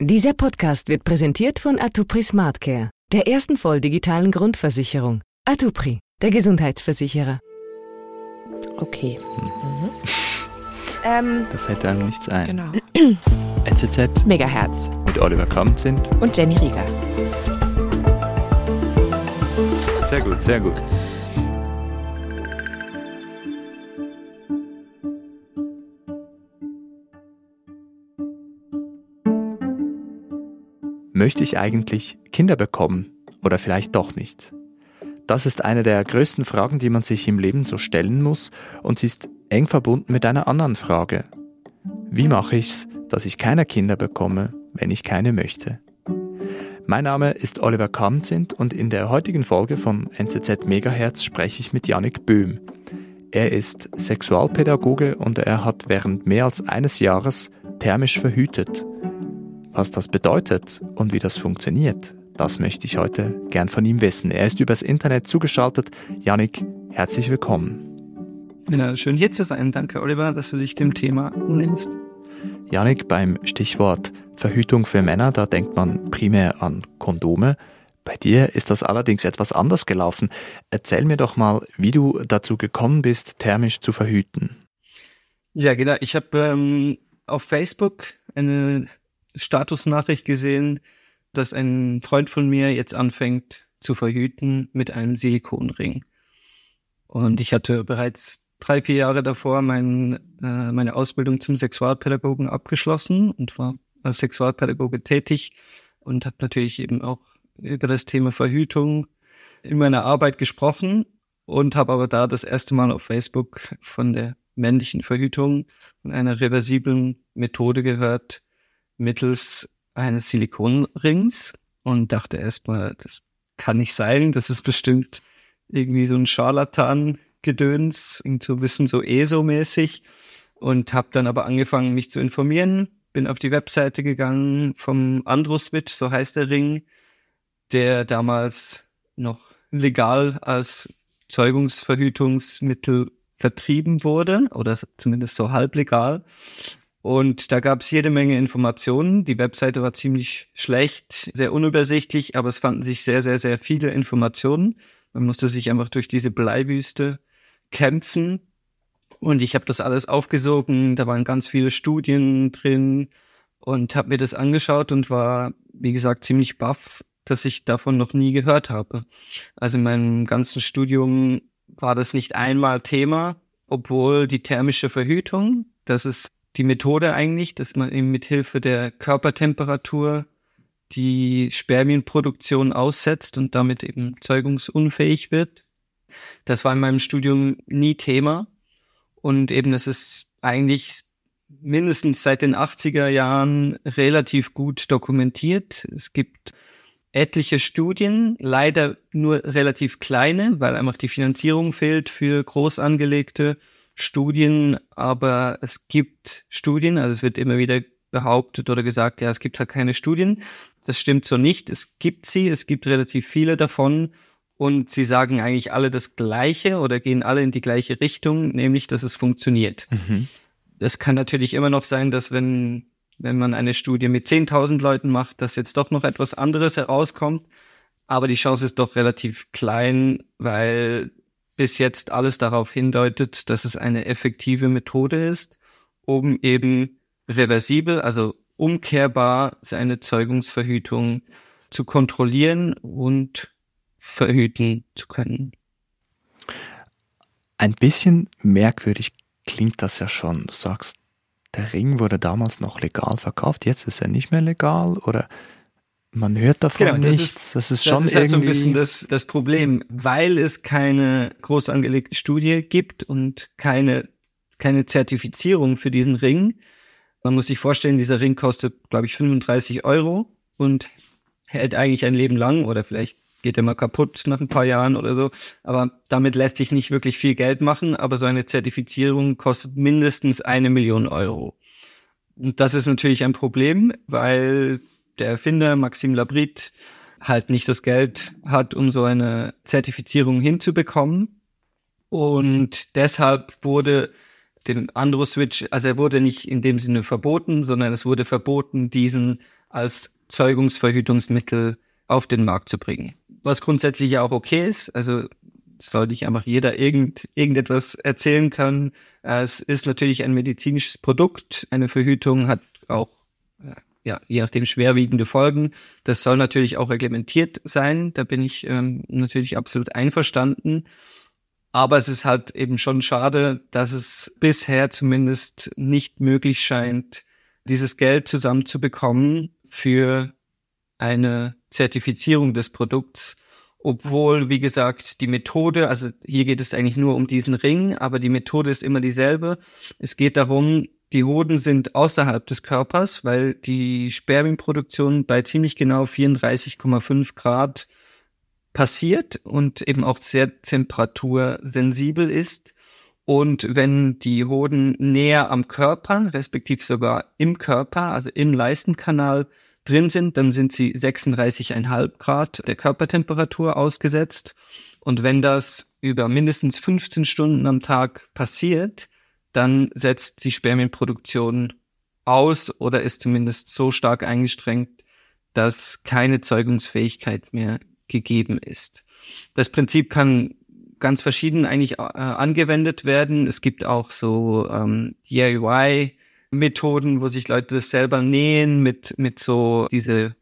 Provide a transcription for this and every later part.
Dieser Podcast wird präsentiert von Atupri Smartcare, der ersten voll digitalen Grundversicherung. Atupri, der Gesundheitsversicherer. Okay. Ähm, Da fällt einem nichts ein. Genau. NZZ Megahertz mit Oliver Kamm sind. und Jenny Rieger. Sehr gut, sehr gut. Möchte ich eigentlich Kinder bekommen oder vielleicht doch nicht? Das ist eine der größten Fragen, die man sich im Leben so stellen muss und sie ist eng verbunden mit einer anderen Frage. Wie mache ich's, dass ich keine Kinder bekomme, wenn ich keine möchte? Mein Name ist Oliver Kamzint und in der heutigen Folge von NZZ Megahertz spreche ich mit Yannick Böhm. Er ist Sexualpädagoge und er hat während mehr als eines Jahres thermisch verhütet. Was das bedeutet und wie das funktioniert, das möchte ich heute gern von ihm wissen. Er ist übers Internet zugeschaltet. Yannick, herzlich willkommen. Ja, schön hier zu sein. Danke, Oliver, dass du dich dem Thema nimmst. Janik, beim Stichwort Verhütung für Männer, da denkt man primär an Kondome. Bei dir ist das allerdings etwas anders gelaufen. Erzähl mir doch mal, wie du dazu gekommen bist, thermisch zu verhüten. Ja, genau. Ich habe ähm, auf Facebook eine Statusnachricht gesehen, dass ein Freund von mir jetzt anfängt zu verhüten mit einem Silikonring. Und ich hatte bereits drei, vier Jahre davor mein, äh, meine Ausbildung zum Sexualpädagogen abgeschlossen und war als Sexualpädagoge tätig und habe natürlich eben auch über das Thema Verhütung in meiner Arbeit gesprochen und habe aber da das erste Mal auf Facebook von der männlichen Verhütung und einer reversiblen Methode gehört mittels eines Silikonrings und dachte erstmal, das kann nicht sein, das ist bestimmt irgendwie so ein Scharlatan-Gedöns, irgendwie so ein bisschen so ESO-mäßig. Und habe dann aber angefangen, mich zu informieren, bin auf die Webseite gegangen vom Androswitch, so heißt der Ring, der damals noch legal als Zeugungsverhütungsmittel vertrieben wurde oder zumindest so halblegal. Und da gab es jede Menge Informationen. Die Webseite war ziemlich schlecht, sehr unübersichtlich, aber es fanden sich sehr, sehr, sehr viele Informationen. Man musste sich einfach durch diese Bleiwüste kämpfen. Und ich habe das alles aufgesogen. Da waren ganz viele Studien drin und habe mir das angeschaut und war, wie gesagt, ziemlich baff, dass ich davon noch nie gehört habe. Also in meinem ganzen Studium war das nicht einmal Thema, obwohl die thermische Verhütung, das ist die Methode eigentlich, dass man eben mit Hilfe der Körpertemperatur die Spermienproduktion aussetzt und damit eben zeugungsunfähig wird. Das war in meinem Studium nie Thema. Und eben, das ist eigentlich mindestens seit den 80er Jahren relativ gut dokumentiert. Es gibt etliche Studien, leider nur relativ kleine, weil einfach die Finanzierung fehlt für groß angelegte Studien, aber es gibt Studien, also es wird immer wieder behauptet oder gesagt, ja, es gibt halt keine Studien. Das stimmt so nicht. Es gibt sie, es gibt relativ viele davon und sie sagen eigentlich alle das Gleiche oder gehen alle in die gleiche Richtung, nämlich, dass es funktioniert. Das kann natürlich immer noch sein, dass wenn, wenn man eine Studie mit 10.000 Leuten macht, dass jetzt doch noch etwas anderes herauskommt. Aber die Chance ist doch relativ klein, weil bis jetzt alles darauf hindeutet, dass es eine effektive Methode ist, um eben reversibel, also umkehrbar seine Zeugungsverhütung zu kontrollieren und verhüten zu können. Ein bisschen merkwürdig klingt das ja schon. Du sagst, der Ring wurde damals noch legal verkauft, jetzt ist er nicht mehr legal oder man hört davon Genau, das nichts. ist- das ist Das schon ist halt so ein irgendwie. bisschen das, das Problem, weil es keine groß angelegte Studie gibt und keine, keine Zertifizierung für diesen Ring. Man muss sich vorstellen, dieser Ring kostet, glaube ich, 35 Euro und hält eigentlich ein Leben lang oder vielleicht geht er mal kaputt nach ein paar Jahren oder so. Aber damit lässt sich nicht wirklich viel Geld machen. Aber so eine Zertifizierung kostet mindestens eine Million Euro. Und das ist natürlich ein Problem, weil der Erfinder Maxim Labrit halt nicht das Geld hat, um so eine Zertifizierung hinzubekommen. Und deshalb wurde dem Andro-Switch, also er wurde nicht in dem Sinne verboten, sondern es wurde verboten, diesen als Zeugungsverhütungsmittel auf den Markt zu bringen. Was grundsätzlich ja auch okay ist. Also soll nicht einfach jeder irgend, irgendetwas erzählen können. Es ist natürlich ein medizinisches Produkt. Eine Verhütung hat auch, ja, je nachdem schwerwiegende Folgen. Das soll natürlich auch reglementiert sein. Da bin ich ähm, natürlich absolut einverstanden. Aber es ist halt eben schon schade, dass es bisher zumindest nicht möglich scheint, dieses Geld zusammenzubekommen für eine Zertifizierung des Produkts, obwohl, wie gesagt, die Methode, also hier geht es eigentlich nur um diesen Ring, aber die Methode ist immer dieselbe. Es geht darum, die Hoden sind außerhalb des Körpers, weil die Spermienproduktion bei ziemlich genau 34,5 Grad passiert und eben auch sehr temperatursensibel ist. Und wenn die Hoden näher am Körper, respektive sogar im Körper, also im Leistenkanal drin sind, dann sind sie 36,5 Grad der Körpertemperatur ausgesetzt. Und wenn das über mindestens 15 Stunden am Tag passiert, dann setzt die Spermienproduktion aus oder ist zumindest so stark eingestrengt, dass keine Zeugungsfähigkeit mehr gegeben ist. Das Prinzip kann ganz verschieden eigentlich äh, angewendet werden. Es gibt auch so ähm, DIY Methoden, wo sich Leute das selber nähen mit, mit so diese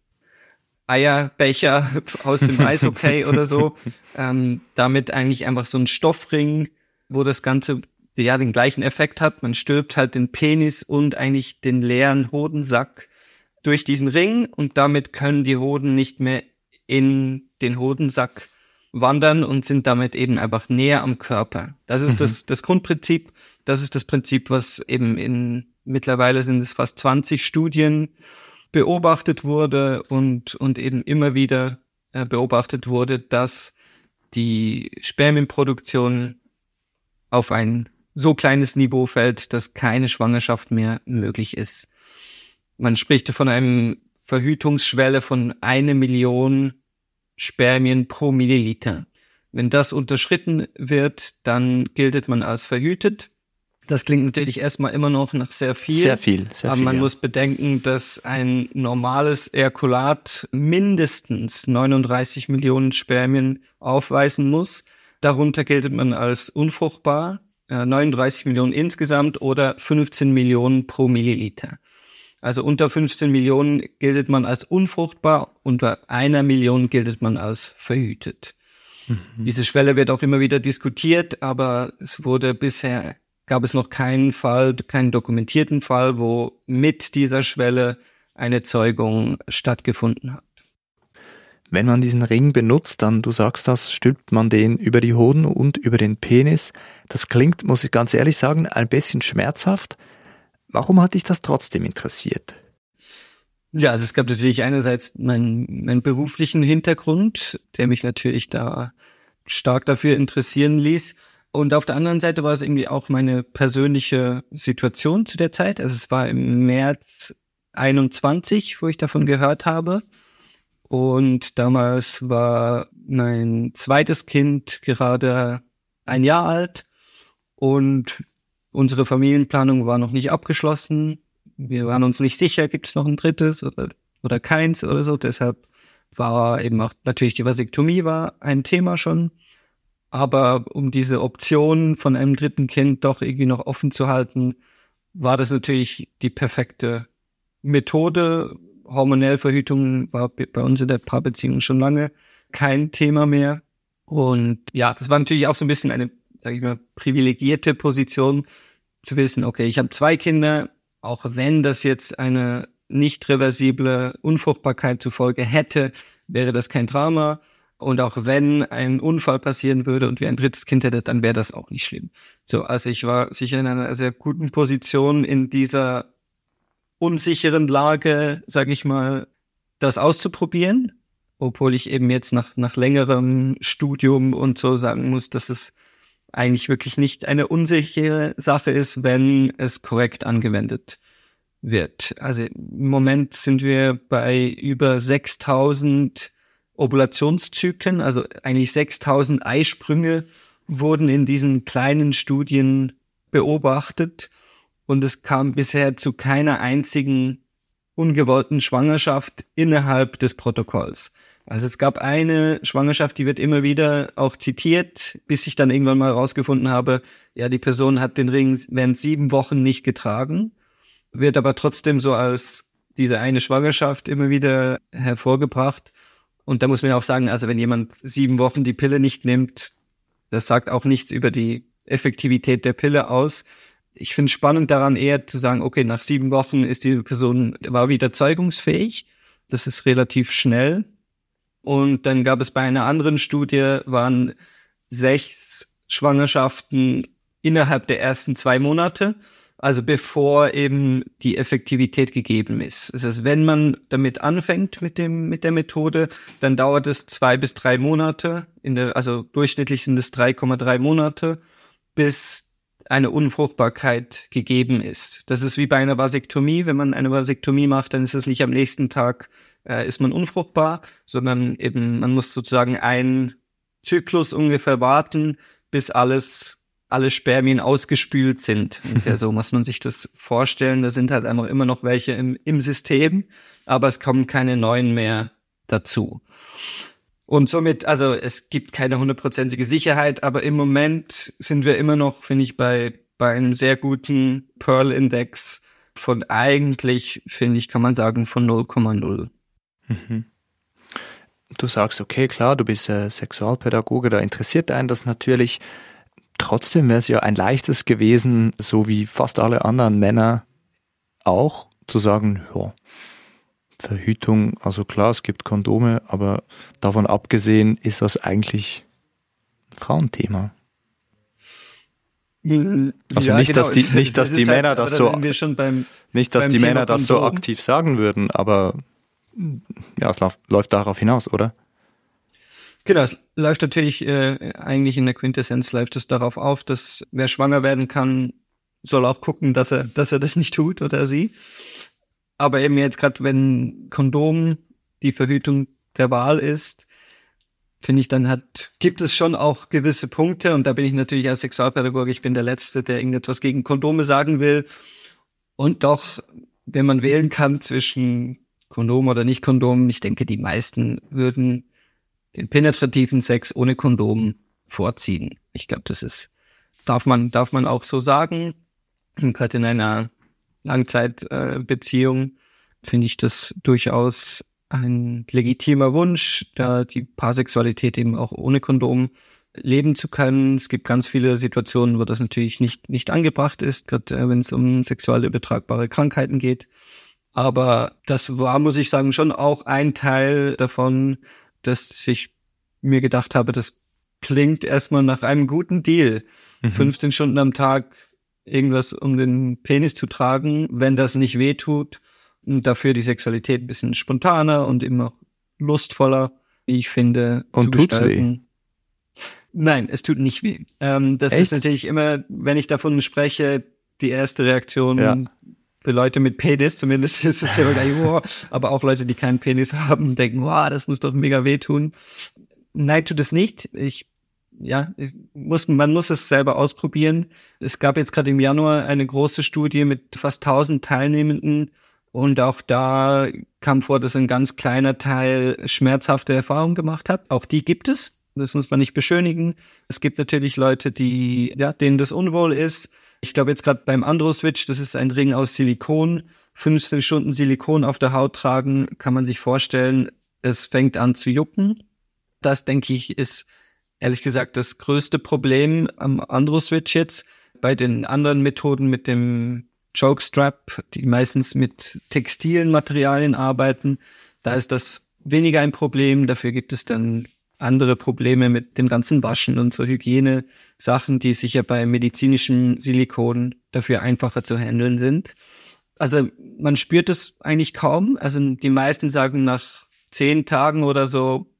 Eierbecher aus dem Eishockey oder so. Ähm, damit eigentlich einfach so ein Stoffring, wo das Ganze ja den gleichen Effekt hat. Man stülpt halt den Penis und eigentlich den leeren Hodensack durch diesen Ring und damit können die Hoden nicht mehr in den Hodensack wandern und sind damit eben einfach näher am Körper. Das ist mhm. das, das Grundprinzip. Das ist das Prinzip, was eben in Mittlerweile sind es fast 20 Studien beobachtet wurde und, und eben immer wieder äh, beobachtet wurde, dass die Spermienproduktion auf ein so kleines Niveau fällt, dass keine Schwangerschaft mehr möglich ist. Man spricht von einem Verhütungsschwelle von eine Million Spermien pro Milliliter. Wenn das unterschritten wird, dann giltet man als verhütet. Das klingt natürlich erstmal immer noch nach sehr viel. Sehr viel. Sehr aber viel, man ja. muss bedenken, dass ein normales Erkulat mindestens 39 Millionen Spermien aufweisen muss. Darunter gilt man als unfruchtbar. 39 Millionen insgesamt oder 15 Millionen pro Milliliter. Also unter 15 Millionen gilt man als unfruchtbar, unter einer Million gilt man als verhütet. Mhm. Diese Schwelle wird auch immer wieder diskutiert, aber es wurde bisher gab es noch keinen Fall, keinen dokumentierten Fall, wo mit dieser Schwelle eine Zeugung stattgefunden hat. Wenn man diesen Ring benutzt, dann, du sagst das, stülpt man den über die Hoden und über den Penis. Das klingt, muss ich ganz ehrlich sagen, ein bisschen schmerzhaft. Warum hat dich das trotzdem interessiert? Ja, also es gab natürlich einerseits meinen, meinen beruflichen Hintergrund, der mich natürlich da stark dafür interessieren ließ. Und auf der anderen Seite war es irgendwie auch meine persönliche Situation zu der Zeit. Also es war im März 21, wo ich davon gehört habe. Und damals war mein zweites Kind gerade ein Jahr alt und unsere Familienplanung war noch nicht abgeschlossen. Wir waren uns nicht sicher, gibt es noch ein drittes oder, oder keins oder so. Deshalb war eben auch natürlich die Vasektomie war ein Thema schon. Aber um diese Option von einem dritten Kind doch irgendwie noch offen zu halten, war das natürlich die perfekte Methode. Hormonell Verhütung war bei uns in der Paarbeziehung schon lange kein Thema mehr. Und ja, das war natürlich auch so ein bisschen eine, sag ich mal, privilegierte Position zu wissen, okay, ich habe zwei Kinder, auch wenn das jetzt eine nicht reversible Unfruchtbarkeit zufolge hätte, wäre das kein Drama. Und auch wenn ein Unfall passieren würde und wir ein drittes Kind hätte, dann wäre das auch nicht schlimm. So, also ich war sicher in einer sehr guten Position in dieser unsicheren Lage, sag ich mal, das auszuprobieren, obwohl ich eben jetzt nach, nach längerem Studium und so sagen muss, dass es eigentlich wirklich nicht eine unsichere Sache ist, wenn es korrekt angewendet wird. Also im Moment sind wir bei über 6000 Ovulationszyklen, also eigentlich 6000 Eisprünge wurden in diesen kleinen Studien beobachtet und es kam bisher zu keiner einzigen ungewollten Schwangerschaft innerhalb des Protokolls. Also es gab eine Schwangerschaft, die wird immer wieder auch zitiert, bis ich dann irgendwann mal herausgefunden habe, ja, die Person hat den Ring während sieben Wochen nicht getragen, wird aber trotzdem so als diese eine Schwangerschaft immer wieder hervorgebracht. Und da muss man auch sagen, also wenn jemand sieben Wochen die Pille nicht nimmt, das sagt auch nichts über die Effektivität der Pille aus. Ich finde spannend daran eher zu sagen, okay, nach sieben Wochen ist die Person, war wieder zeugungsfähig. Das ist relativ schnell. Und dann gab es bei einer anderen Studie, waren sechs Schwangerschaften innerhalb der ersten zwei Monate, also bevor eben die Effektivität gegeben ist. Das heißt, wenn man damit anfängt mit dem, mit der Methode, dann dauert es zwei bis drei Monate, in der, also durchschnittlich sind es 3,3 Monate, bis eine Unfruchtbarkeit gegeben ist. Das ist wie bei einer Vasektomie. Wenn man eine Vasektomie macht, dann ist es nicht am nächsten Tag äh, ist man unfruchtbar, sondern eben man muss sozusagen einen Zyklus ungefähr warten, bis alles alle Spermien ausgespült sind. Ungefähr so muss man sich das vorstellen. Da sind halt einfach immer noch welche im, im System, aber es kommen keine neuen mehr dazu. Und somit, also es gibt keine hundertprozentige Sicherheit, aber im Moment sind wir immer noch, finde ich, bei, bei einem sehr guten Pearl-Index von eigentlich, finde ich, kann man sagen, von 0,0. Mhm. Du sagst, okay, klar, du bist äh, Sexualpädagoge, da interessiert einen das natürlich. Trotzdem wäre es ja ein leichtes gewesen, so wie fast alle anderen Männer auch, zu sagen, ja, Verhütung, also klar, es gibt Kondome, aber davon abgesehen ist das eigentlich ein Frauenthema. Hm, also ja, nicht, genau. dass die, nicht, dass das die Männer halt, das so, beim, nicht, dass die Thema Männer das so aktiv sagen würden, aber ja, es läuft, läuft darauf hinaus, oder? Genau, es läuft natürlich äh, eigentlich in der Quintessenz läuft es darauf auf, dass wer schwanger werden kann, soll auch gucken, dass er, dass er das nicht tut oder sie. Aber eben jetzt gerade, wenn Kondom die Verhütung der Wahl ist, finde ich, dann hat, gibt es schon auch gewisse Punkte und da bin ich natürlich als Sexualpädagoge, ich bin der Letzte, der irgendetwas gegen Kondome sagen will. Und doch, wenn man wählen kann zwischen Kondom oder nicht Kondom. Ich denke, die meisten würden den penetrativen Sex ohne Kondom vorziehen. Ich glaube, das ist, darf man, darf man auch so sagen. Und gerade in einer Langzeitbeziehung äh, finde ich das durchaus ein legitimer Wunsch, da die Paarsexualität eben auch ohne Kondom leben zu können. Es gibt ganz viele Situationen, wo das natürlich nicht, nicht angebracht ist, gerade äh, wenn es um sexuell übertragbare Krankheiten geht. Aber das war, muss ich sagen, schon auch ein Teil davon, dass ich mir gedacht habe, das klingt erstmal nach einem guten Deal. Mhm. 15 Stunden am Tag irgendwas um den Penis zu tragen, wenn das nicht weh tut. Und dafür die Sexualität ein bisschen spontaner und immer lustvoller, wie ich finde, und zu gestalten. Weh? Nein, es tut nicht weh. Ähm, das Echt? ist natürlich immer, wenn ich davon spreche, die erste Reaktion, ja für Leute mit Penis, zumindest ist es ja gleich, wow, aber auch Leute, die keinen Penis haben, denken, wow, das muss doch mega wehtun. Nein, tut es nicht. Ich, ja, muss, man muss es selber ausprobieren. Es gab jetzt gerade im Januar eine große Studie mit fast 1000 Teilnehmenden und auch da kam vor, dass ein ganz kleiner Teil schmerzhafte Erfahrungen gemacht hat. Auch die gibt es. Das muss man nicht beschönigen. Es gibt natürlich Leute, die, ja, denen das unwohl ist ich glaube jetzt gerade beim Andro-Switch, das ist ein Ring aus Silikon. 15 Stunden Silikon auf der Haut tragen, kann man sich vorstellen, es fängt an zu jucken. Das, denke ich, ist ehrlich gesagt das größte Problem am Andro-Switch jetzt. Bei den anderen Methoden mit dem Chokestrap, die meistens mit textilen Materialien arbeiten, da ist das weniger ein Problem. Dafür gibt es dann andere Probleme mit dem ganzen Waschen und so Hygiene-Sachen, die sicher bei medizinischem Silikon dafür einfacher zu handeln sind. Also man spürt es eigentlich kaum. Also die meisten sagen nach zehn Tagen oder so,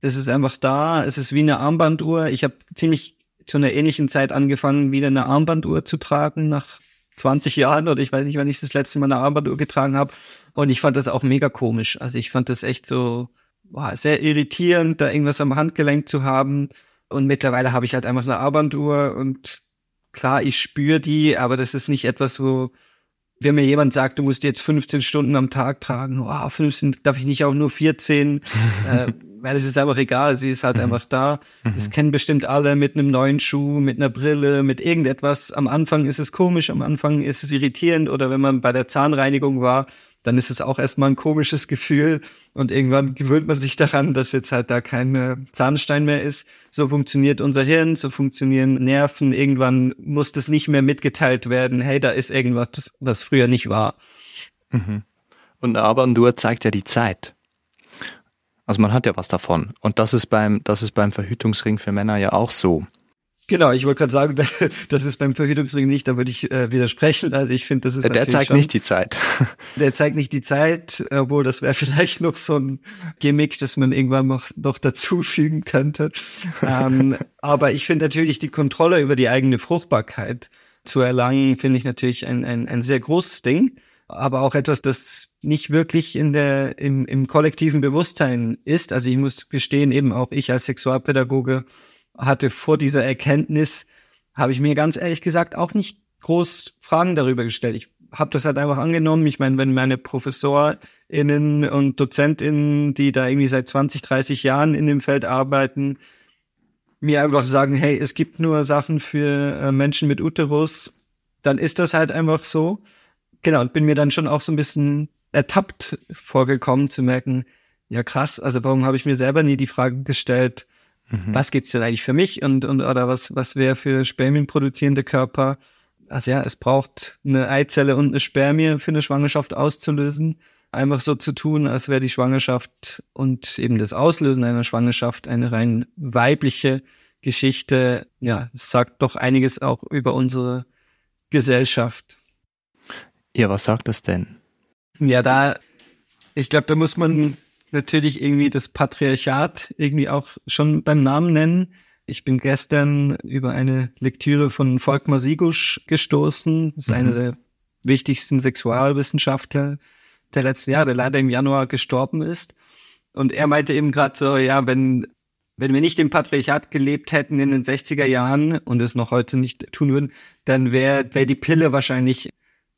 das ist einfach da. Es ist wie eine Armbanduhr. Ich habe ziemlich zu einer ähnlichen Zeit angefangen, wieder eine Armbanduhr zu tragen nach 20 Jahren oder ich weiß nicht, wann ich das letzte Mal eine Armbanduhr getragen habe. Und ich fand das auch mega komisch. Also ich fand das echt so, war sehr irritierend, da irgendwas am Handgelenk zu haben. Und mittlerweile habe ich halt einfach eine Armbanduhr und klar, ich spüre die, aber das ist nicht etwas, wo, wenn mir jemand sagt, du musst jetzt 15 Stunden am Tag tragen, oh, 15 darf ich nicht auch nur 14, äh, weil es ist einfach egal, sie ist halt mhm. einfach da. Das mhm. kennen bestimmt alle mit einem neuen Schuh, mit einer Brille, mit irgendetwas. Am Anfang ist es komisch, am Anfang ist es irritierend oder wenn man bei der Zahnreinigung war, dann ist es auch erstmal ein komisches Gefühl und irgendwann gewöhnt man sich daran, dass jetzt halt da kein äh, Zahnstein mehr ist. So funktioniert unser Hirn, so funktionieren Nerven. Irgendwann muss das nicht mehr mitgeteilt werden, hey, da ist irgendwas, was früher nicht war. Mhm. Und aber nur zeigt ja die Zeit. Also man hat ja was davon. Und das ist beim, das ist beim Verhütungsring für Männer ja auch so. Genau, ich wollte gerade sagen, das ist beim Verhütungsring nicht, da würde ich äh, widersprechen. Also ich finde, das ist Der zeigt schon, nicht die Zeit. Der zeigt nicht die Zeit, obwohl das wäre vielleicht noch so ein Gimmick, das man irgendwann noch, noch dazufügen könnte. ähm, aber ich finde natürlich die Kontrolle über die eigene Fruchtbarkeit zu erlangen, finde ich natürlich ein, ein, ein sehr großes Ding, aber auch etwas, das nicht wirklich in der, im, im kollektiven Bewusstsein ist. Also ich muss gestehen, eben auch ich als Sexualpädagoge hatte vor dieser Erkenntnis, habe ich mir ganz ehrlich gesagt auch nicht groß Fragen darüber gestellt. Ich habe das halt einfach angenommen. Ich meine, wenn meine ProfessorInnen und DozentInnen, die da irgendwie seit 20, 30 Jahren in dem Feld arbeiten, mir einfach sagen, hey, es gibt nur Sachen für äh, Menschen mit Uterus, dann ist das halt einfach so. Genau, und bin mir dann schon auch so ein bisschen ertappt vorgekommen zu merken, ja krass, also warum habe ich mir selber nie die Frage gestellt, Mhm. Was gibt's denn eigentlich für mich und, und oder was, was wäre für Spermien produzierende Körper? Also ja, es braucht eine Eizelle und eine Spermie für eine Schwangerschaft auszulösen. Einfach so zu tun, als wäre die Schwangerschaft und eben das Auslösen einer Schwangerschaft eine rein weibliche Geschichte. Ja, es sagt doch einiges auch über unsere Gesellschaft. Ja, was sagt das denn? Ja, da, ich glaube, da muss man natürlich irgendwie das Patriarchat irgendwie auch schon beim Namen nennen. Ich bin gestern über eine Lektüre von Volkmar Sigusch gestoßen. Das ist mhm. einer der wichtigsten Sexualwissenschaftler der letzten Jahre, der leider im Januar gestorben ist. Und er meinte eben gerade so, ja, wenn, wenn wir nicht im Patriarchat gelebt hätten in den 60er Jahren und es noch heute nicht tun würden, dann wäre wär die Pille wahrscheinlich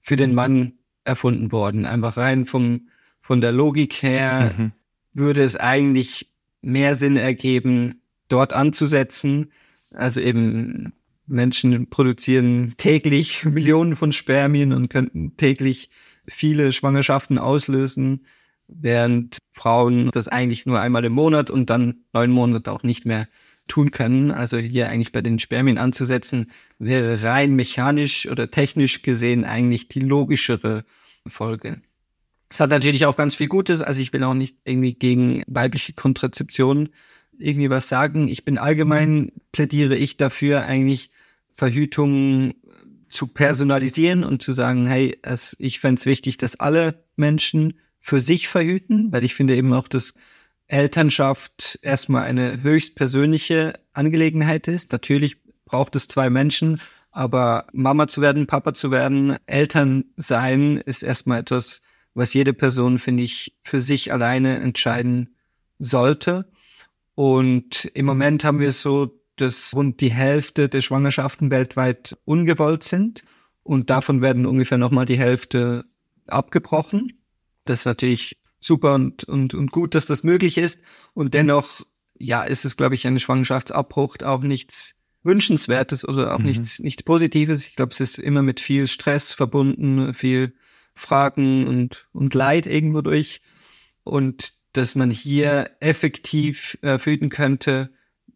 für den Mann erfunden worden. Einfach rein vom, von der Logik her, mhm würde es eigentlich mehr Sinn ergeben, dort anzusetzen. Also eben Menschen produzieren täglich Millionen von Spermien und könnten täglich viele Schwangerschaften auslösen, während Frauen das eigentlich nur einmal im Monat und dann neun Monate auch nicht mehr tun können. Also hier eigentlich bei den Spermien anzusetzen, wäre rein mechanisch oder technisch gesehen eigentlich die logischere Folge. Es hat natürlich auch ganz viel Gutes. Also ich will auch nicht irgendwie gegen weibliche Kontrazeption irgendwie was sagen. Ich bin allgemein plädiere ich dafür eigentlich Verhütung zu personalisieren und zu sagen, hey, es, ich fände es wichtig, dass alle Menschen für sich verhüten, weil ich finde eben auch, dass Elternschaft erstmal eine höchst persönliche Angelegenheit ist. Natürlich braucht es zwei Menschen, aber Mama zu werden, Papa zu werden, Eltern sein ist erstmal etwas was jede Person, finde ich, für sich alleine entscheiden sollte. Und im Moment haben wir es so, dass rund die Hälfte der Schwangerschaften weltweit ungewollt sind. Und davon werden ungefähr nochmal die Hälfte abgebrochen. Das ist natürlich super und, und, und gut, dass das möglich ist. Und dennoch, ja, ist es, glaube ich, eine Schwangerschaftsabbruch auch nichts Wünschenswertes oder auch mhm. nichts, nichts Positives. Ich glaube, es ist immer mit viel Stress verbunden, viel Fragen und, und Leid irgendwo durch. Und dass man hier effektiv äh, verhüten könnte,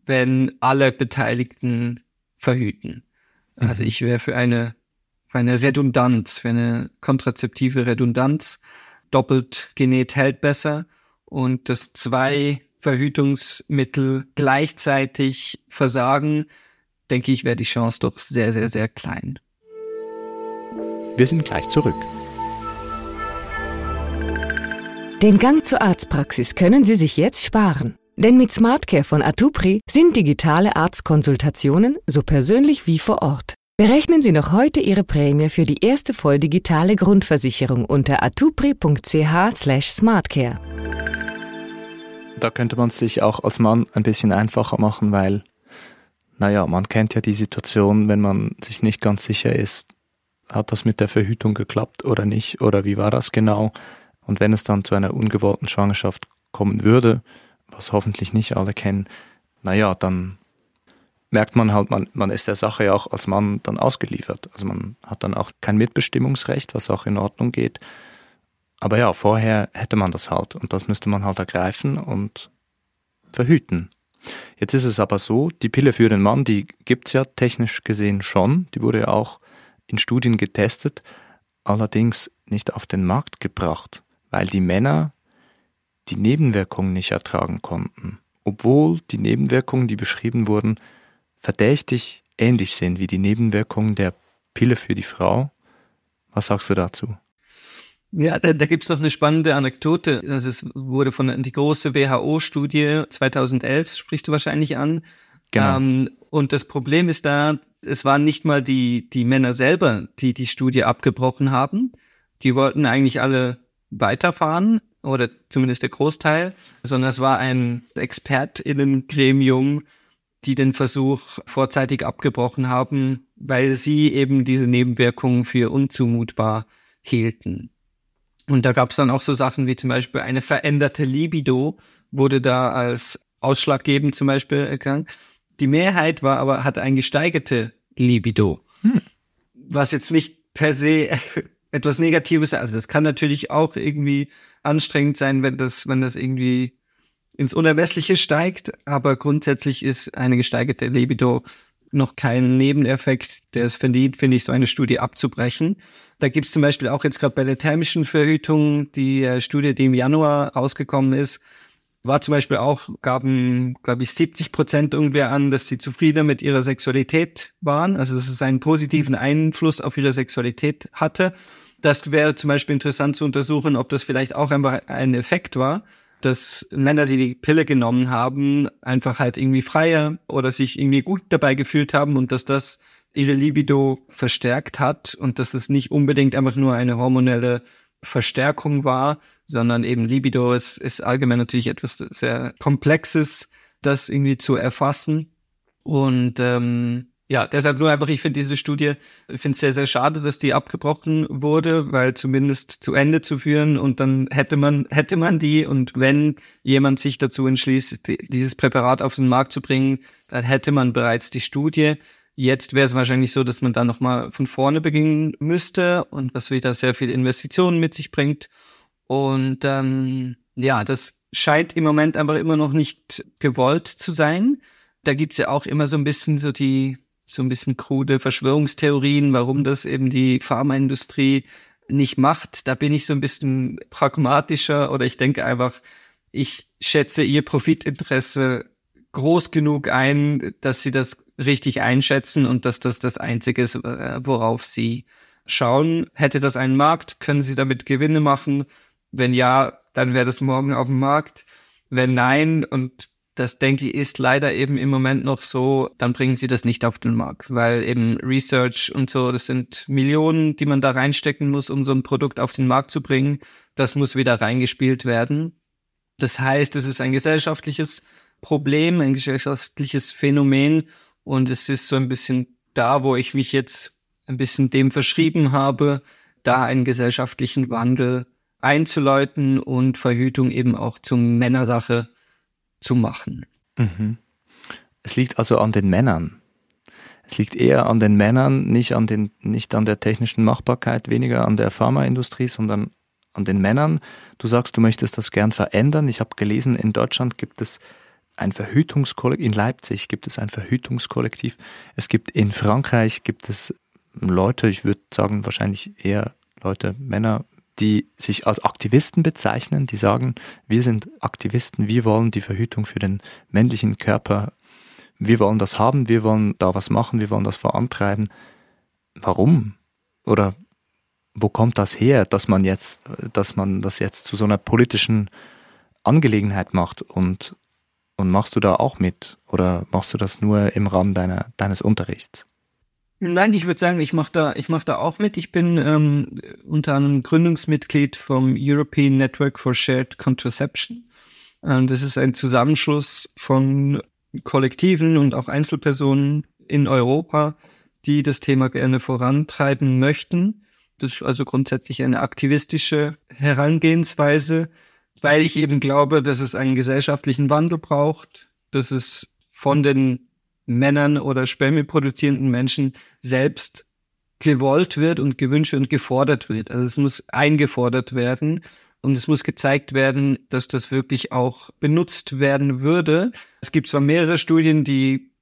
wenn alle Beteiligten verhüten. Mhm. Also ich wäre für eine, für eine Redundanz, für eine kontrazeptive Redundanz. Doppelt genäht hält besser. Und dass zwei Verhütungsmittel gleichzeitig versagen, denke ich, wäre die Chance doch sehr, sehr, sehr klein. Wir sind gleich zurück. Den Gang zur Arztpraxis können Sie sich jetzt sparen. Denn mit SmartCare von Atupri sind digitale Arztkonsultationen so persönlich wie vor Ort. Berechnen Sie noch heute Ihre Prämie für die erste volldigitale Grundversicherung unter atupri.ch/smartcare. Da könnte man es sich auch als Mann ein bisschen einfacher machen, weil, naja, man kennt ja die Situation, wenn man sich nicht ganz sicher ist, hat das mit der Verhütung geklappt oder nicht oder wie war das genau? Und wenn es dann zu einer ungewollten Schwangerschaft kommen würde, was hoffentlich nicht alle kennen, naja, dann merkt man halt, man, man ist der Sache ja auch als Mann dann ausgeliefert. Also man hat dann auch kein Mitbestimmungsrecht, was auch in Ordnung geht. Aber ja, vorher hätte man das halt und das müsste man halt ergreifen und verhüten. Jetzt ist es aber so, die Pille für den Mann, die gibt's ja technisch gesehen schon, die wurde ja auch in Studien getestet, allerdings nicht auf den Markt gebracht, weil die Männer die Nebenwirkungen nicht ertragen konnten, obwohl die Nebenwirkungen, die beschrieben wurden, verdächtig ähnlich sind wie die Nebenwirkungen der Pille für die Frau. Was sagst du dazu? Ja, da, da gibt es noch eine spannende Anekdote. Also es wurde von die große WHO-Studie 2011, sprichst du wahrscheinlich an. Genau. Ähm, und das Problem ist da, es waren nicht mal die, die Männer selber, die die Studie abgebrochen haben. Die wollten eigentlich alle weiterfahren oder zumindest der Großteil, sondern es war ein Expertinnengremium, die den Versuch vorzeitig abgebrochen haben, weil sie eben diese Nebenwirkungen für unzumutbar hielten. Und da gab es dann auch so Sachen wie zum Beispiel eine veränderte Libido wurde da als ausschlaggebend zum Beispiel erkannt. Die Mehrheit war aber, hat ein gesteigerte Libido. Hm. Was jetzt nicht per se etwas Negatives, also das kann natürlich auch irgendwie anstrengend sein, wenn das, wenn das irgendwie ins Unermessliche steigt, aber grundsätzlich ist eine gesteigerte Libido noch kein Nebeneffekt, der es verdient, finde ich, so eine Studie abzubrechen. Da gibt es zum Beispiel auch jetzt gerade bei der thermischen Verhütung die äh, Studie, die im Januar rausgekommen ist, war zum Beispiel auch, gaben, glaube ich, 70 Prozent irgendwer an, dass sie zufrieden mit ihrer Sexualität waren, also dass es einen positiven Einfluss auf ihre Sexualität hatte. Das wäre zum Beispiel interessant zu untersuchen, ob das vielleicht auch einfach ein Effekt war dass Männer, die die Pille genommen haben, einfach halt irgendwie freier oder sich irgendwie gut dabei gefühlt haben und dass das ihre Libido verstärkt hat und dass es nicht unbedingt einfach nur eine hormonelle Verstärkung war, sondern eben Libido ist, ist allgemein natürlich etwas sehr Komplexes, das irgendwie zu erfassen. Und ähm, ja, deshalb nur einfach, ich finde diese Studie, ich finde es sehr, sehr schade, dass die abgebrochen wurde, weil zumindest zu Ende zu führen und dann hätte man, hätte man die und wenn jemand sich dazu entschließt, dieses Präparat auf den Markt zu bringen, dann hätte man bereits die Studie. Jetzt wäre es wahrscheinlich so, dass man dann nochmal von vorne beginnen müsste und was wieder sehr viel Investitionen mit sich bringt. Und ähm, ja, das scheint im Moment einfach immer noch nicht gewollt zu sein. Da gibt's ja auch immer so ein bisschen so die so ein bisschen krude Verschwörungstheorien, warum das eben die Pharmaindustrie nicht macht. Da bin ich so ein bisschen pragmatischer oder ich denke einfach, ich schätze ihr Profitinteresse groß genug ein, dass sie das richtig einschätzen und dass das das Einzige ist, äh, worauf sie schauen. Hätte das einen Markt, können sie damit Gewinne machen? Wenn ja, dann wäre das morgen auf dem Markt. Wenn nein, und das denke ich ist leider eben im Moment noch so, dann bringen sie das nicht auf den Markt, weil eben Research und so, das sind Millionen, die man da reinstecken muss, um so ein Produkt auf den Markt zu bringen. Das muss wieder reingespielt werden. Das heißt, es ist ein gesellschaftliches Problem, ein gesellschaftliches Phänomen und es ist so ein bisschen da, wo ich mich jetzt ein bisschen dem verschrieben habe, da einen gesellschaftlichen Wandel einzuläuten und Verhütung eben auch zum Männersache zu machen. Mhm. Es liegt also an den Männern. Es liegt eher an den Männern, nicht an, den, nicht an der technischen Machbarkeit, weniger an der Pharmaindustrie, sondern an den Männern. Du sagst, du möchtest das gern verändern. Ich habe gelesen, in Deutschland gibt es ein Verhütungskollektiv, in Leipzig gibt es ein Verhütungskollektiv. Es gibt in Frankreich gibt es Leute, ich würde sagen wahrscheinlich eher Leute, Männer, die sich als Aktivisten bezeichnen, die sagen, wir sind Aktivisten, wir wollen die Verhütung für den männlichen Körper, wir wollen das haben, wir wollen da was machen, wir wollen das vorantreiben. Warum? Oder wo kommt das her, dass man jetzt, dass man das jetzt zu so einer politischen Angelegenheit macht und, und machst du da auch mit oder machst du das nur im Rahmen deiner, deines Unterrichts? Nein, ich würde sagen, ich mache da, ich mache da auch mit. Ich bin ähm, unter anderem Gründungsmitglied vom European Network for Shared Contraception. Ähm, das ist ein Zusammenschluss von Kollektiven und auch Einzelpersonen in Europa, die das Thema gerne vorantreiben möchten. Das ist also grundsätzlich eine aktivistische Herangehensweise, weil ich eben glaube, dass es einen gesellschaftlichen Wandel braucht, dass es von den Männern oder Spermien produzierenden Menschen selbst gewollt wird und gewünscht und gefordert wird. Also es muss eingefordert werden und es muss gezeigt werden, dass das wirklich auch benutzt werden würde. Es gibt zwar mehrere Studien, die,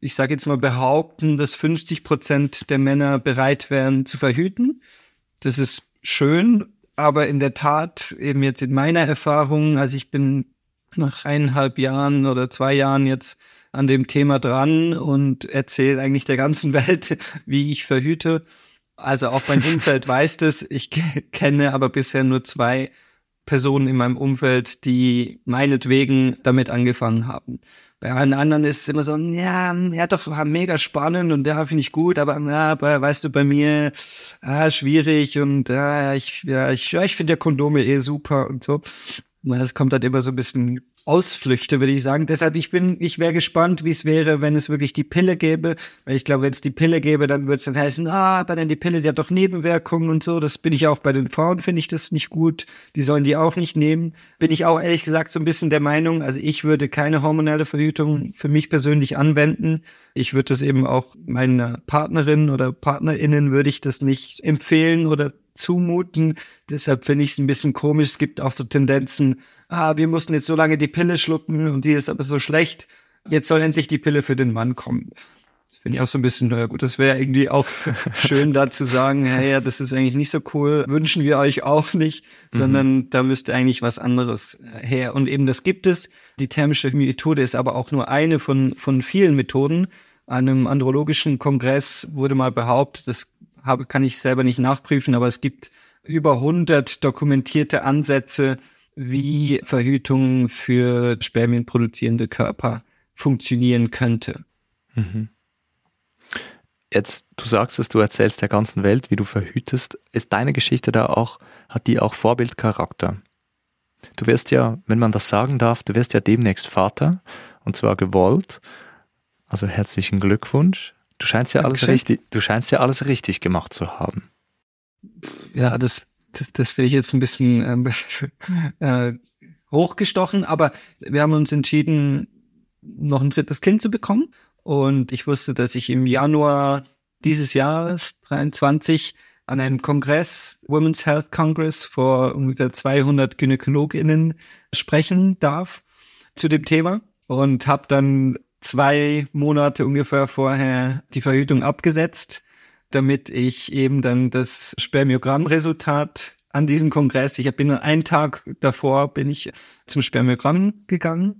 ich sage jetzt mal, behaupten, dass 50 Prozent der Männer bereit wären zu verhüten. Das ist schön, aber in der Tat, eben jetzt in meiner Erfahrung, also ich bin nach eineinhalb Jahren oder zwei Jahren jetzt an dem Thema dran und erzähle eigentlich der ganzen Welt, wie ich verhüte. Also auch mein Umfeld weiß das. Ich kenne aber bisher nur zwei Personen in meinem Umfeld, die meinetwegen damit angefangen haben. Bei allen anderen ist es immer so, ja, ja doch, mega spannend und ja, finde ich gut, aber ja, bei, weißt du, bei mir, ah, schwierig und ja, ich, ja, ich, ja, ich finde ja Kondome eh super und so. Das kommt halt immer so ein bisschen Ausflüchte, würde ich sagen. Deshalb, ich bin, ich wäre gespannt, wie es wäre, wenn es wirklich die Pille gäbe. Weil ich glaube, wenn es die Pille gäbe, dann würde es dann heißen, ah, aber dann die Pille, die hat doch Nebenwirkungen und so. Das bin ich auch bei den Frauen, finde ich das nicht gut. Die sollen die auch nicht nehmen. Bin ich auch ehrlich gesagt so ein bisschen der Meinung, also ich würde keine hormonelle Verhütung für mich persönlich anwenden. Ich würde das eben auch meiner Partnerin oder PartnerInnen würde ich das nicht empfehlen oder zumuten. Deshalb finde ich es ein bisschen komisch. Es gibt auch so Tendenzen, ah, wir mussten jetzt so lange die Pille schlucken und die ist aber so schlecht. Jetzt soll endlich die Pille für den Mann kommen. Das finde ich auch so ein bisschen, naja gut, das wäre irgendwie auch schön da zu sagen, hey, ja, das ist eigentlich nicht so cool, wünschen wir euch auch nicht, mhm. sondern da müsste eigentlich was anderes her. Und eben das gibt es. Die thermische Methode ist aber auch nur eine von, von vielen Methoden. An einem andrologischen Kongress wurde mal behauptet, das habe, kann ich selber nicht nachprüfen, aber es gibt über 100 dokumentierte Ansätze, wie Verhütung für spermienproduzierende Körper funktionieren könnte. Mhm. Jetzt, du sagst es, du erzählst der ganzen Welt, wie du verhütest. Ist deine Geschichte da auch, hat die auch Vorbildcharakter? Du wirst ja, wenn man das sagen darf, du wirst ja demnächst Vater und zwar gewollt. Also herzlichen Glückwunsch. Du scheinst ja alles richtig, du scheinst ja alles richtig gemacht zu haben. Ja, das, das, das will ich jetzt ein bisschen ähm, äh, hochgestochen, aber wir haben uns entschieden, noch ein drittes Kind zu bekommen. Und ich wusste, dass ich im Januar dieses Jahres 23 an einem Kongress, Women's Health Congress, vor ungefähr 200 Gynäkologinnen sprechen darf zu dem Thema und habe dann zwei Monate ungefähr vorher die Verhütung abgesetzt, damit ich eben dann das Spermiogrammresultat an diesem Kongress, ich bin einen Tag davor, bin ich zum Spermiogramm gegangen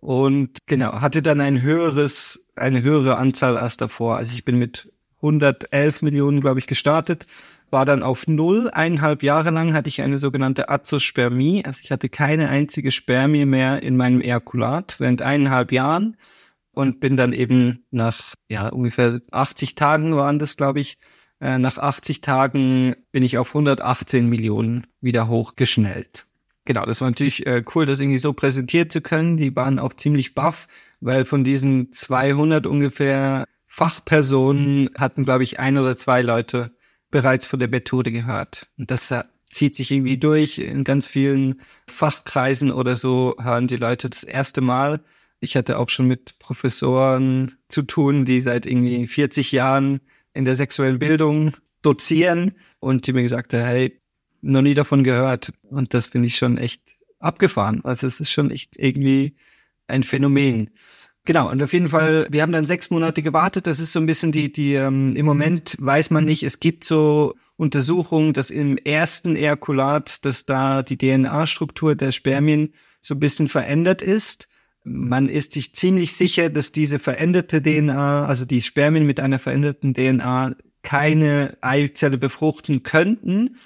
und genau, hatte dann ein höheres, eine höhere Anzahl als davor. Also ich bin mit 111 Millionen, glaube ich, gestartet, war dann auf null. Eineinhalb Jahre lang hatte ich eine sogenannte Azospermie. Also ich hatte keine einzige Spermie mehr in meinem Ejakulat während eineinhalb Jahren und bin dann eben nach ja ungefähr 80 Tagen waren das, glaube ich. Äh, nach 80 Tagen bin ich auf 118 Millionen wieder hochgeschnellt. Genau, das war natürlich äh, cool, das irgendwie so präsentiert zu können. Die waren auch ziemlich baff, weil von diesen 200 ungefähr Fachpersonen hatten, glaube ich, ein oder zwei Leute bereits von der Methode gehört. Und das zieht sich irgendwie durch. In ganz vielen Fachkreisen oder so hören die Leute das erste Mal ich hatte auch schon mit Professoren zu tun, die seit irgendwie 40 Jahren in der sexuellen Bildung dozieren und die mir gesagt haben, hey, noch nie davon gehört. Und das finde ich schon echt abgefahren. Also es ist schon echt irgendwie ein Phänomen. Genau, und auf jeden Fall, wir haben dann sechs Monate gewartet. Das ist so ein bisschen die, die, ähm, im Moment weiß man nicht, es gibt so Untersuchungen, dass im ersten Ejakulat, dass da die DNA-Struktur der Spermien so ein bisschen verändert ist man ist sich ziemlich sicher, dass diese veränderte DNA, also die Spermien mit einer veränderten DNA, keine Eizelle befruchten könnten.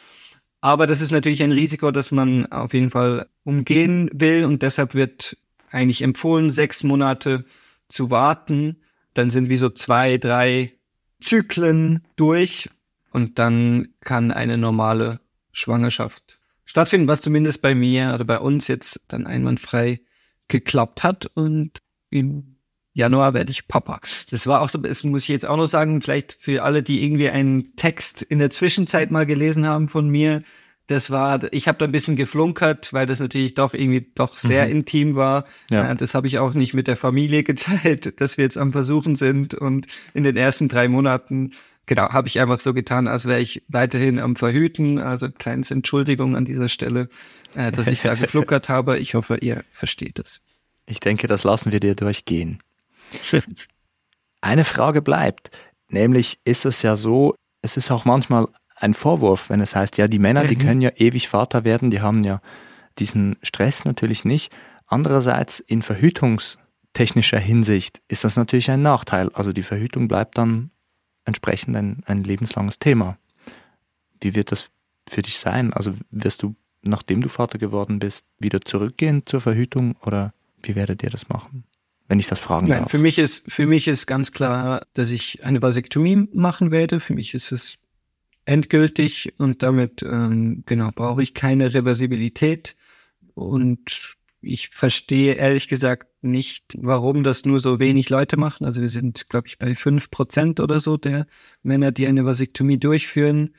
Aber das ist natürlich ein Risiko, das man auf jeden Fall umgehen will und deshalb wird eigentlich empfohlen, sechs Monate zu warten. Dann sind wie so zwei, drei Zyklen durch und dann kann eine normale Schwangerschaft stattfinden, was zumindest bei mir oder bei uns jetzt dann einwandfrei geklappt hat und im Januar werde ich Papa. Das war auch so, das muss ich jetzt auch noch sagen, vielleicht für alle, die irgendwie einen Text in der Zwischenzeit mal gelesen haben von mir, das war, ich habe da ein bisschen geflunkert, weil das natürlich doch irgendwie doch sehr mhm. intim war. Ja. Das habe ich auch nicht mit der Familie geteilt, dass wir jetzt am Versuchen sind. Und in den ersten drei Monaten, genau, habe ich einfach so getan, als wäre ich weiterhin am Verhüten. Also kleines Entschuldigung an dieser Stelle, äh, dass ich da geflunkert habe. Ich hoffe, ihr versteht es. Ich denke, das lassen wir dir durchgehen. Eine Frage bleibt, nämlich ist es ja so, es ist auch manchmal ein Vorwurf, wenn es heißt, ja, die Männer, die mhm. können ja ewig Vater werden, die haben ja diesen Stress natürlich nicht. Andererseits in verhütungstechnischer Hinsicht ist das natürlich ein Nachteil. Also die Verhütung bleibt dann entsprechend ein, ein lebenslanges Thema. Wie wird das für dich sein? Also wirst du, nachdem du Vater geworden bist, wieder zurückgehen zur Verhütung oder wie werdet ihr das machen? Wenn ich das fragen Nein, darf. Für mich ist, für mich ist ganz klar, dass ich eine Vasektomie machen werde. Für mich ist es endgültig und damit ähm, genau brauche ich keine Reversibilität und ich verstehe ehrlich gesagt nicht, warum das nur so wenig Leute machen. Also wir sind, glaube ich, bei fünf Prozent oder so der Männer, die eine Vasektomie durchführen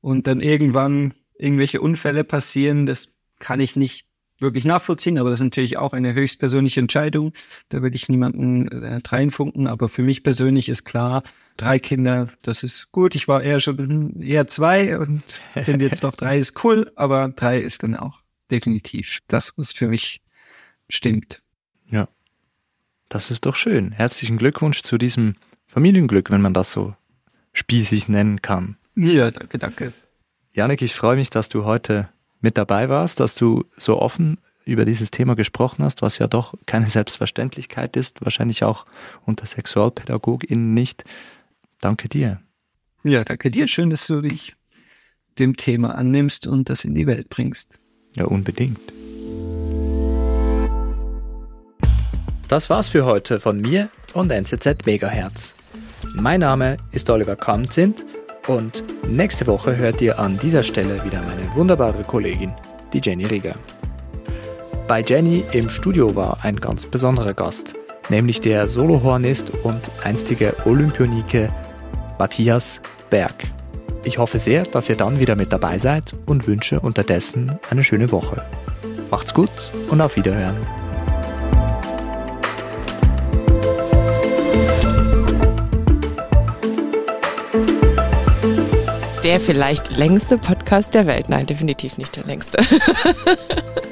und dann irgendwann irgendwelche Unfälle passieren. Das kann ich nicht wirklich nachvollziehen, aber das ist natürlich auch eine höchstpersönliche Entscheidung. Da will ich niemanden äh, reinfunken, aber für mich persönlich ist klar, drei Kinder, das ist gut. Ich war eher schon eher zwei und finde jetzt doch drei ist cool, aber drei ist dann auch definitiv das, was für mich stimmt. Ja, das ist doch schön. Herzlichen Glückwunsch zu diesem Familienglück, wenn man das so spießig nennen kann. Ja, danke, danke. Janik, ich freue mich, dass du heute mit dabei warst, dass du so offen über dieses Thema gesprochen hast, was ja doch keine Selbstverständlichkeit ist, wahrscheinlich auch unter SexualpädagogInnen nicht. Danke dir. Ja, danke dir. Schön, dass du dich dem Thema annimmst und das in die Welt bringst. Ja, unbedingt. Das war's für heute von mir und NZZ Megahertz. Mein Name ist Oliver Kamzint und nächste Woche hört ihr an dieser Stelle wieder meine wunderbare Kollegin, die Jenny Rieger. Bei Jenny im Studio war ein ganz besonderer Gast, nämlich der Solohornist und einstige Olympionike Matthias Berg. Ich hoffe sehr, dass ihr dann wieder mit dabei seid und wünsche unterdessen eine schöne Woche. Macht's gut und auf Wiederhören. Der vielleicht längste Podcast der Welt. Nein, definitiv nicht der längste.